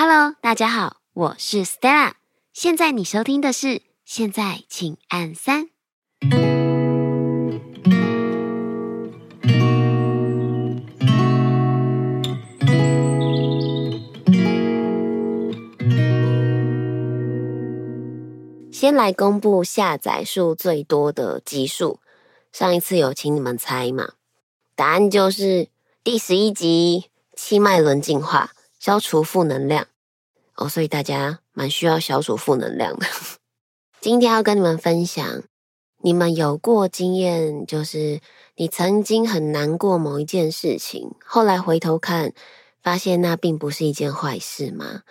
Hello，大家好，我是 Stella。现在你收听的是，现在请按三。先来公布下载数最多的集数。上一次有请你们猜嘛？答案就是第十一集《七脉轮净化》，消除负能量哦。所以大家蛮需要消除负能量的。今天要跟你们分享，你们有过经验，就是你曾经很难过某一件事情，后来回头看，发现那并不是一件坏事吗？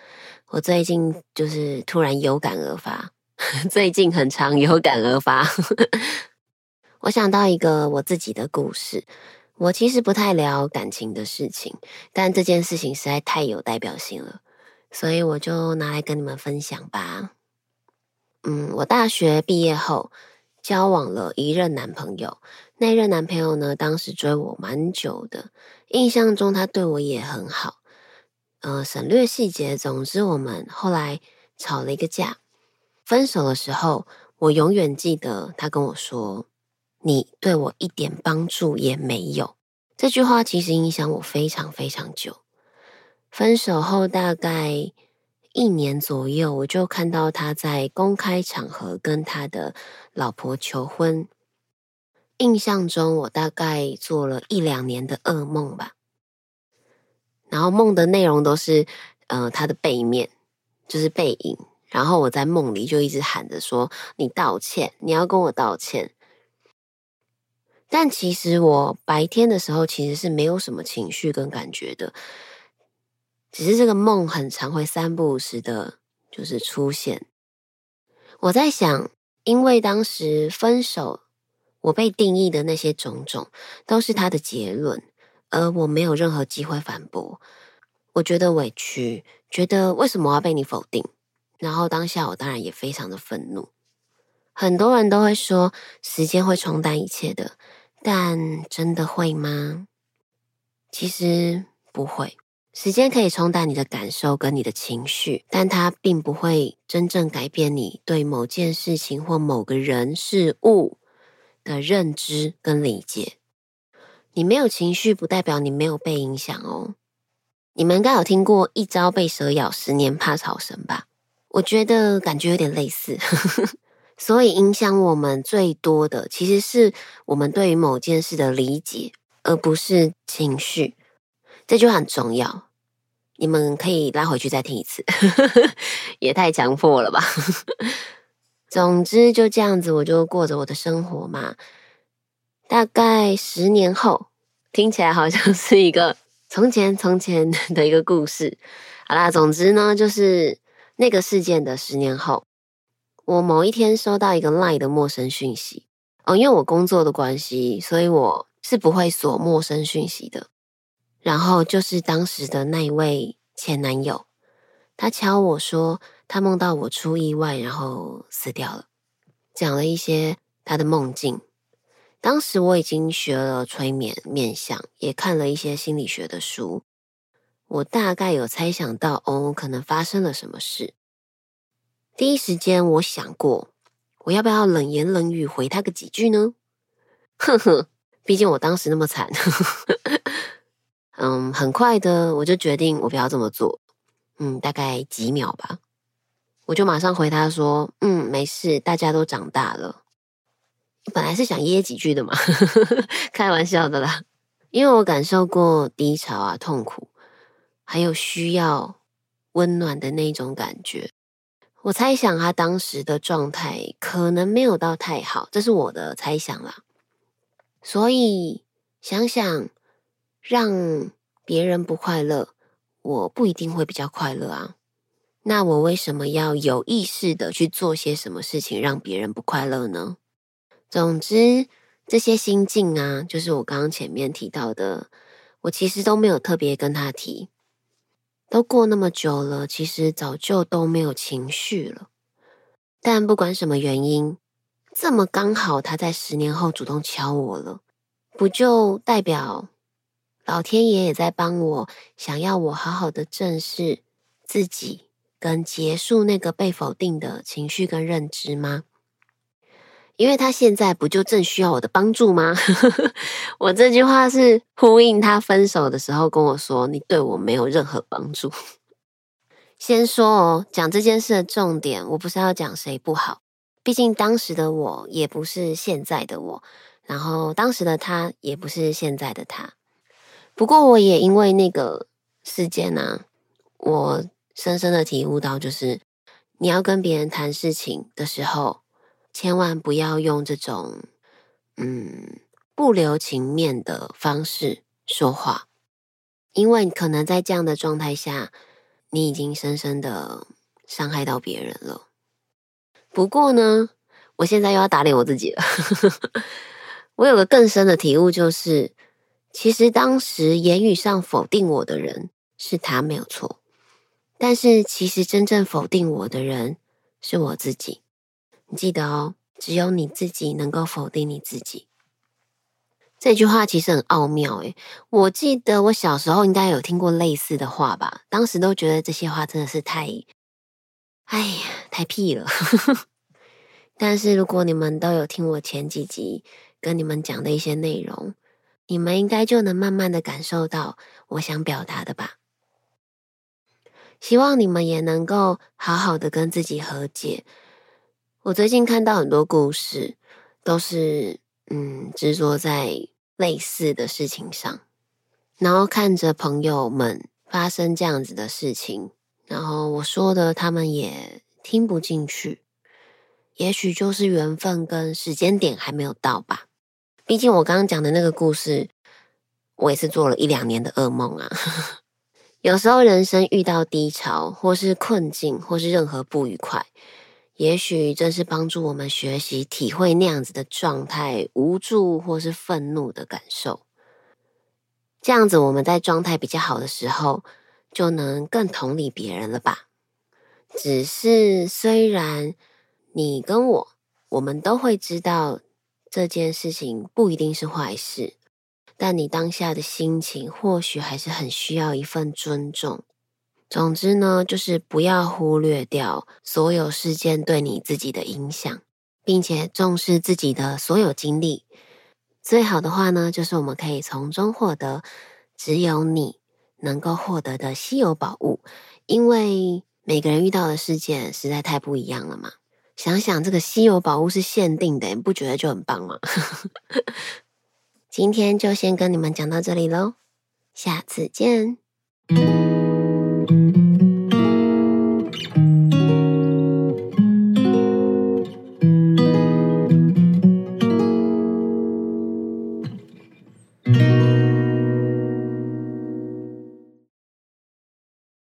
我最近就是突然有感而发。最近很常有感而发，我想到一个我自己的故事。我其实不太聊感情的事情，但这件事情实在太有代表性了，所以我就拿来跟你们分享吧。嗯，我大学毕业后交往了一任男朋友，那任男朋友呢，当时追我蛮久的，印象中他对我也很好。呃，省略细节，总之我们后来吵了一个架。分手的时候，我永远记得他跟我说：“你对我一点帮助也没有。”这句话其实影响我非常非常久。分手后大概一年左右，我就看到他在公开场合跟他的老婆求婚。印象中，我大概做了一两年的噩梦吧。然后梦的内容都是，呃，他的背面，就是背影。然后我在梦里就一直喊着说：“你道歉，你要跟我道歉。”但其实我白天的时候其实是没有什么情绪跟感觉的，只是这个梦很常会三不五时的，就是出现。我在想，因为当时分手，我被定义的那些种种都是他的结论，而我没有任何机会反驳。我觉得委屈，觉得为什么要被你否定？然后当下我当然也非常的愤怒。很多人都会说时间会冲淡一切的，但真的会吗？其实不会。时间可以冲淡你的感受跟你的情绪，但它并不会真正改变你对某件事情或某个人事物的认知跟理解。你没有情绪，不代表你没有被影响哦。你们应该有听过“一朝被蛇咬，十年怕草绳”吧？我觉得感觉有点类似，所以影响我们最多的其实是我们对于某件事的理解，而不是情绪。这句话很重要，你们可以拉回去再听一次，也太强迫了吧。总之就这样子，我就过着我的生活嘛。大概十年后，听起来好像是一个从前从前的一个故事。好啦，总之呢，就是。那个事件的十年后，我某一天收到一个 LINE 的陌生讯息哦，因为我工作的关系，所以我是不会锁陌生讯息的。然后就是当时的那一位前男友，他敲我说他梦到我出意外，然后死掉了，讲了一些他的梦境。当时我已经学了催眠、面相，也看了一些心理学的书。我大概有猜想到，哦，可能发生了什么事。第一时间，我想过，我要不要冷言冷语回他个几句呢？呵呵，毕竟我当时那么惨。嗯，很快的，我就决定我不要这么做。嗯，大概几秒吧，我就马上回他说：“嗯，没事，大家都长大了。”本来是想噎几句的嘛，开玩笑的啦。因为我感受过低潮啊，痛苦。还有需要温暖的那种感觉，我猜想他当时的状态可能没有到太好，这是我的猜想啦。所以想想让别人不快乐，我不一定会比较快乐啊。那我为什么要有意识的去做些什么事情让别人不快乐呢？总之，这些心境啊，就是我刚刚前面提到的，我其实都没有特别跟他提。都过那么久了，其实早就都没有情绪了。但不管什么原因，这么刚好他在十年后主动敲我了，不就代表老天爷也在帮我，想要我好好的正视自己跟结束那个被否定的情绪跟认知吗？因为他现在不就正需要我的帮助吗？我这句话是呼应他分手的时候跟我说：“你对我没有任何帮助。”先说哦，讲这件事的重点，我不是要讲谁不好，毕竟当时的我也不是现在的我，然后当时的他也不是现在的他。不过我也因为那个事件呢、我深深的体悟到，就是你要跟别人谈事情的时候，千万不要用这种嗯不留情面的方式说话，因为可能在这样的状态下。你已经深深的伤害到别人了。不过呢，我现在又要打脸我自己了。我有个更深的体悟，就是其实当时言语上否定我的人是他没有错，但是其实真正否定我的人是我自己。你记得哦，只有你自己能够否定你自己。这句话其实很奥妙诶，我记得我小时候应该有听过类似的话吧，当时都觉得这些话真的是太，哎呀，太屁了。但是如果你们都有听我前几集跟你们讲的一些内容，你们应该就能慢慢的感受到我想表达的吧。希望你们也能够好好的跟自己和解。我最近看到很多故事，都是。嗯，执着在类似的事情上，然后看着朋友们发生这样子的事情，然后我说的他们也听不进去，也许就是缘分跟时间点还没有到吧。毕竟我刚刚讲的那个故事，我也是做了一两年的噩梦啊。有时候人生遇到低潮，或是困境，或是任何不愉快。也许正是帮助我们学习体会那样子的状态，无助或是愤怒的感受。这样子我们在状态比较好的时候，就能更同理别人了吧？只是虽然你跟我，我们都会知道这件事情不一定是坏事，但你当下的心情或许还是很需要一份尊重。总之呢，就是不要忽略掉所有事件对你自己的影响，并且重视自己的所有经历。最好的话呢，就是我们可以从中获得只有你能够获得的稀有宝物，因为每个人遇到的事件实在太不一样了嘛。想想这个稀有宝物是限定的，你不觉得就很棒吗？今天就先跟你们讲到这里喽，下次见。thank you.